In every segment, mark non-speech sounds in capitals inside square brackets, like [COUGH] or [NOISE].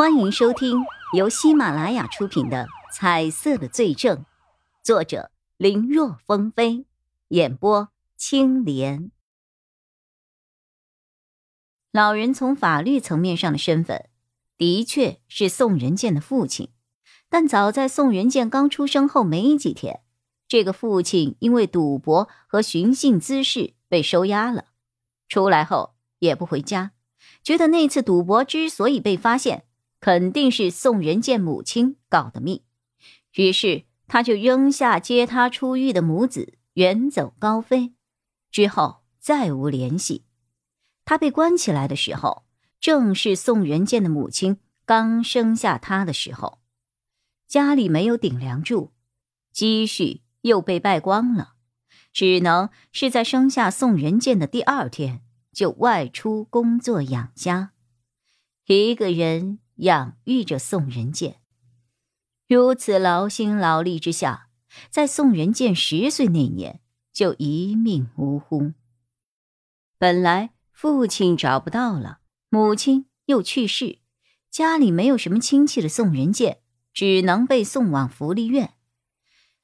欢迎收听由喜马拉雅出品的《彩色的罪证》，作者林若风飞，演播青莲。老人从法律层面上的身份，的确是宋仁健的父亲，但早在宋仁健刚出生后没几天，这个父亲因为赌博和寻衅滋事被收押了，出来后也不回家。觉得那次赌博之所以被发现，肯定是宋仁健母亲搞的密，于是他就扔下接他出狱的母子，远走高飞，之后再无联系。他被关起来的时候，正是宋仁健的母亲刚生下他的时候，家里没有顶梁柱，积蓄又被败光了，只能是在生下宋仁健的第二天。就外出工作养家，一个人养育着宋仁健。如此劳心劳力之下，在宋仁健十岁那年就一命呜呼。本来父亲找不到了，母亲又去世，家里没有什么亲戚的宋仁健只能被送往福利院。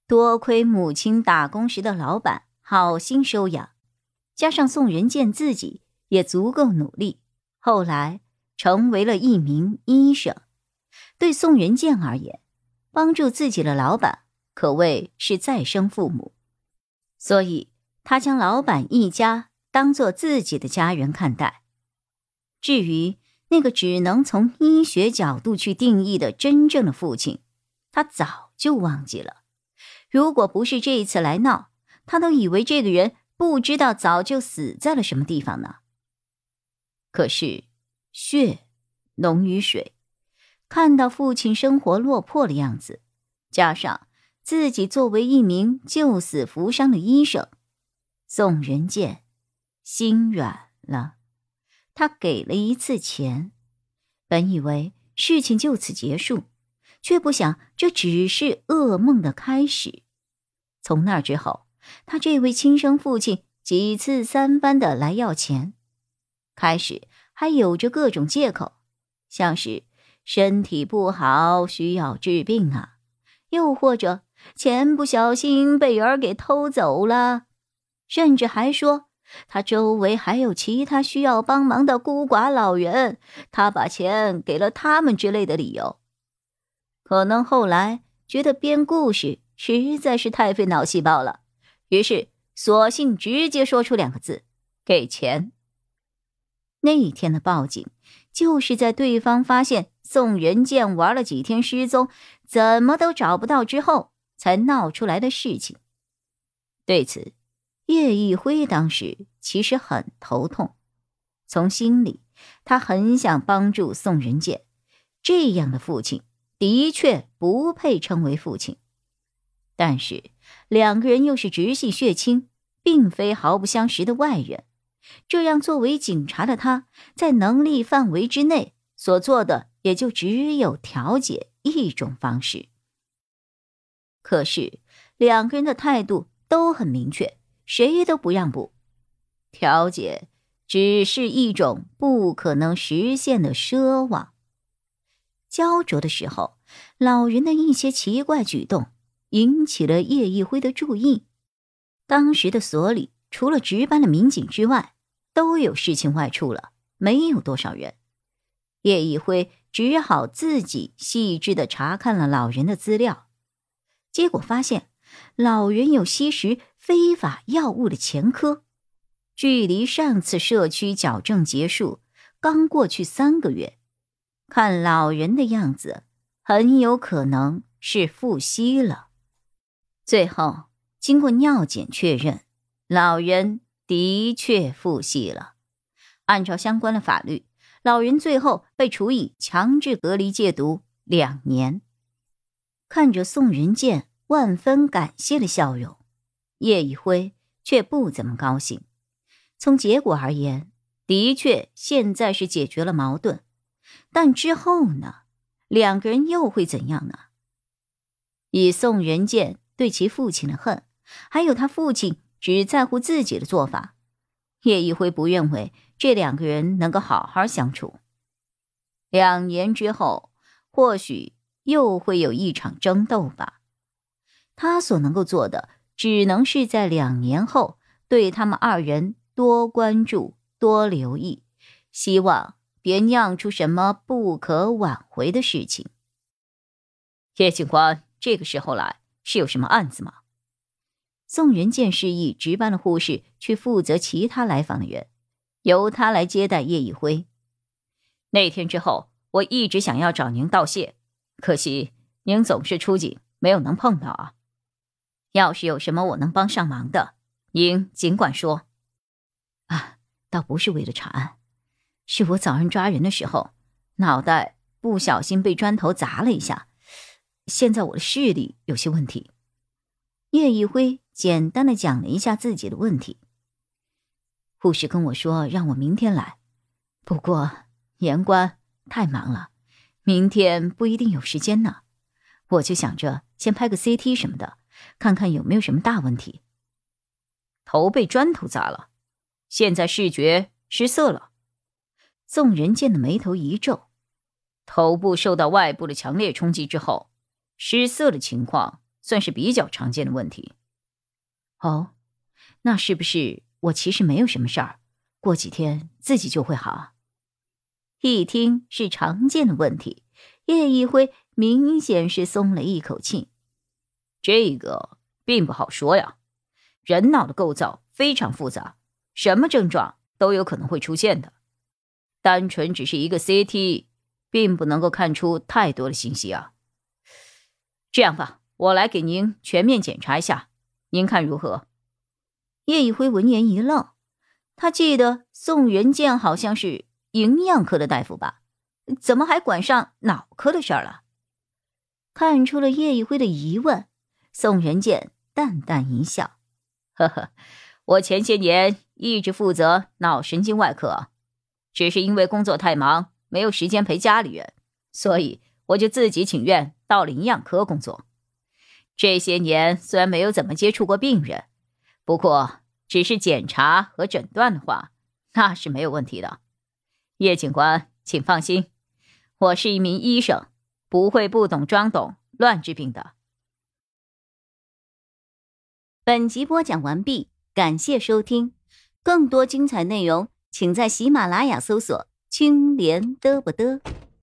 多亏母亲打工时的老板好心收养。加上宋仁健自己也足够努力，后来成为了一名医生。对宋仁健而言，帮助自己的老板可谓是再生父母，所以他将老板一家当做自己的家人看待。至于那个只能从医学角度去定义的真正的父亲，他早就忘记了。如果不是这一次来闹，他都以为这个人。不知道早就死在了什么地方呢。可是血浓于水，看到父亲生活落魄的样子，加上自己作为一名救死扶伤的医生，宋仁健心软了。他给了一次钱，本以为事情就此结束，却不想这只是噩梦的开始。从那之后。他这位亲生父亲几次三番的来要钱，开始还有着各种借口，像是身体不好需要治病啊，又或者钱不小心被人给偷走了，甚至还说他周围还有其他需要帮忙的孤寡老人，他把钱给了他们之类的理由。可能后来觉得编故事实在是太费脑细胞了。于是，索性直接说出两个字：“给钱。”那天的报警，就是在对方发现宋仁健玩了几天失踪，怎么都找不到之后，才闹出来的事情。对此，叶一辉当时其实很头痛，从心里，他很想帮助宋仁健。这样的父亲，的确不配称为父亲。但是两个人又是直系血亲，并非毫不相识的外人，这样作为警察的他，在能力范围之内所做的也就只有调解一种方式。可是两个人的态度都很明确，谁都不让步。调解只是一种不可能实现的奢望。焦灼的时候，老人的一些奇怪举动。引起了叶一辉的注意。当时的所里除了值班的民警之外，都有事情外出了，没有多少人。叶一辉只好自己细致的查看了老人的资料，结果发现老人有吸食非法药物的前科，距离上次社区矫正结束刚过去三个月，看老人的样子，很有可能是复吸了。最后，经过尿检确认，老人的确复吸了。按照相关的法律，老人最后被处以强制隔离戒毒两年。看着宋仁健万分感谢的笑容，叶一辉却不怎么高兴。从结果而言，的确现在是解决了矛盾，但之后呢？两个人又会怎样呢？以宋仁健。对其父亲的恨，还有他父亲只在乎自己的做法，叶一辉不认为这两个人能够好好相处。两年之后，或许又会有一场争斗吧。他所能够做的，只能是在两年后对他们二人多关注、多留意，希望别酿出什么不可挽回的事情。叶警官，这个时候来是有什么案子吗？宋仁健示意值班的护士去负责其他来访的人，由他来接待叶一辉。那天之后，我一直想要找您道谢，可惜您总是出警，没有能碰到啊。要是有什么我能帮上忙的，您尽管说。啊，倒不是为了查案，是我早上抓人的时候，脑袋不小心被砖头砸了一下，现在我的视力有些问题。叶一辉简单的讲了一下自己的问题。护士跟我说让我明天来，不过严官太忙了，明天不一定有时间呢。我就想着先拍个 CT 什么的。看看有没有什么大问题。头被砖头砸了，现在视觉失色了。宋仁健的眉头一皱，头部受到外部的强烈冲击之后，失色的情况算是比较常见的问题。哦，那是不是我其实没有什么事儿，过几天自己就会好？一听是常见的问题，叶一辉明显是松了一口气。这个并不好说呀，人脑的构造非常复杂，什么症状都有可能会出现的。单纯只是一个 CT，并不能够看出太多的信息啊。这样吧，我来给您全面检查一下，您看如何？叶一辉闻言一愣，他记得宋仁健好像是营养科的大夫吧，怎么还管上脑科的事儿了？看出了叶一辉的疑问。宋仁健淡淡一笑：“ [LAUGHS] 呵呵，我前些年一直负责脑神经外科，只是因为工作太忙，没有时间陪家里人，所以我就自己请愿到了营养科工作。这些年虽然没有怎么接触过病人，不过只是检查和诊断的话，那是没有问题的。叶警官，请放心，我是一名医生，不会不懂装懂乱治病的。”本集播讲完毕，感谢收听，更多精彩内容，请在喜马拉雅搜索“青莲嘚不嘚”。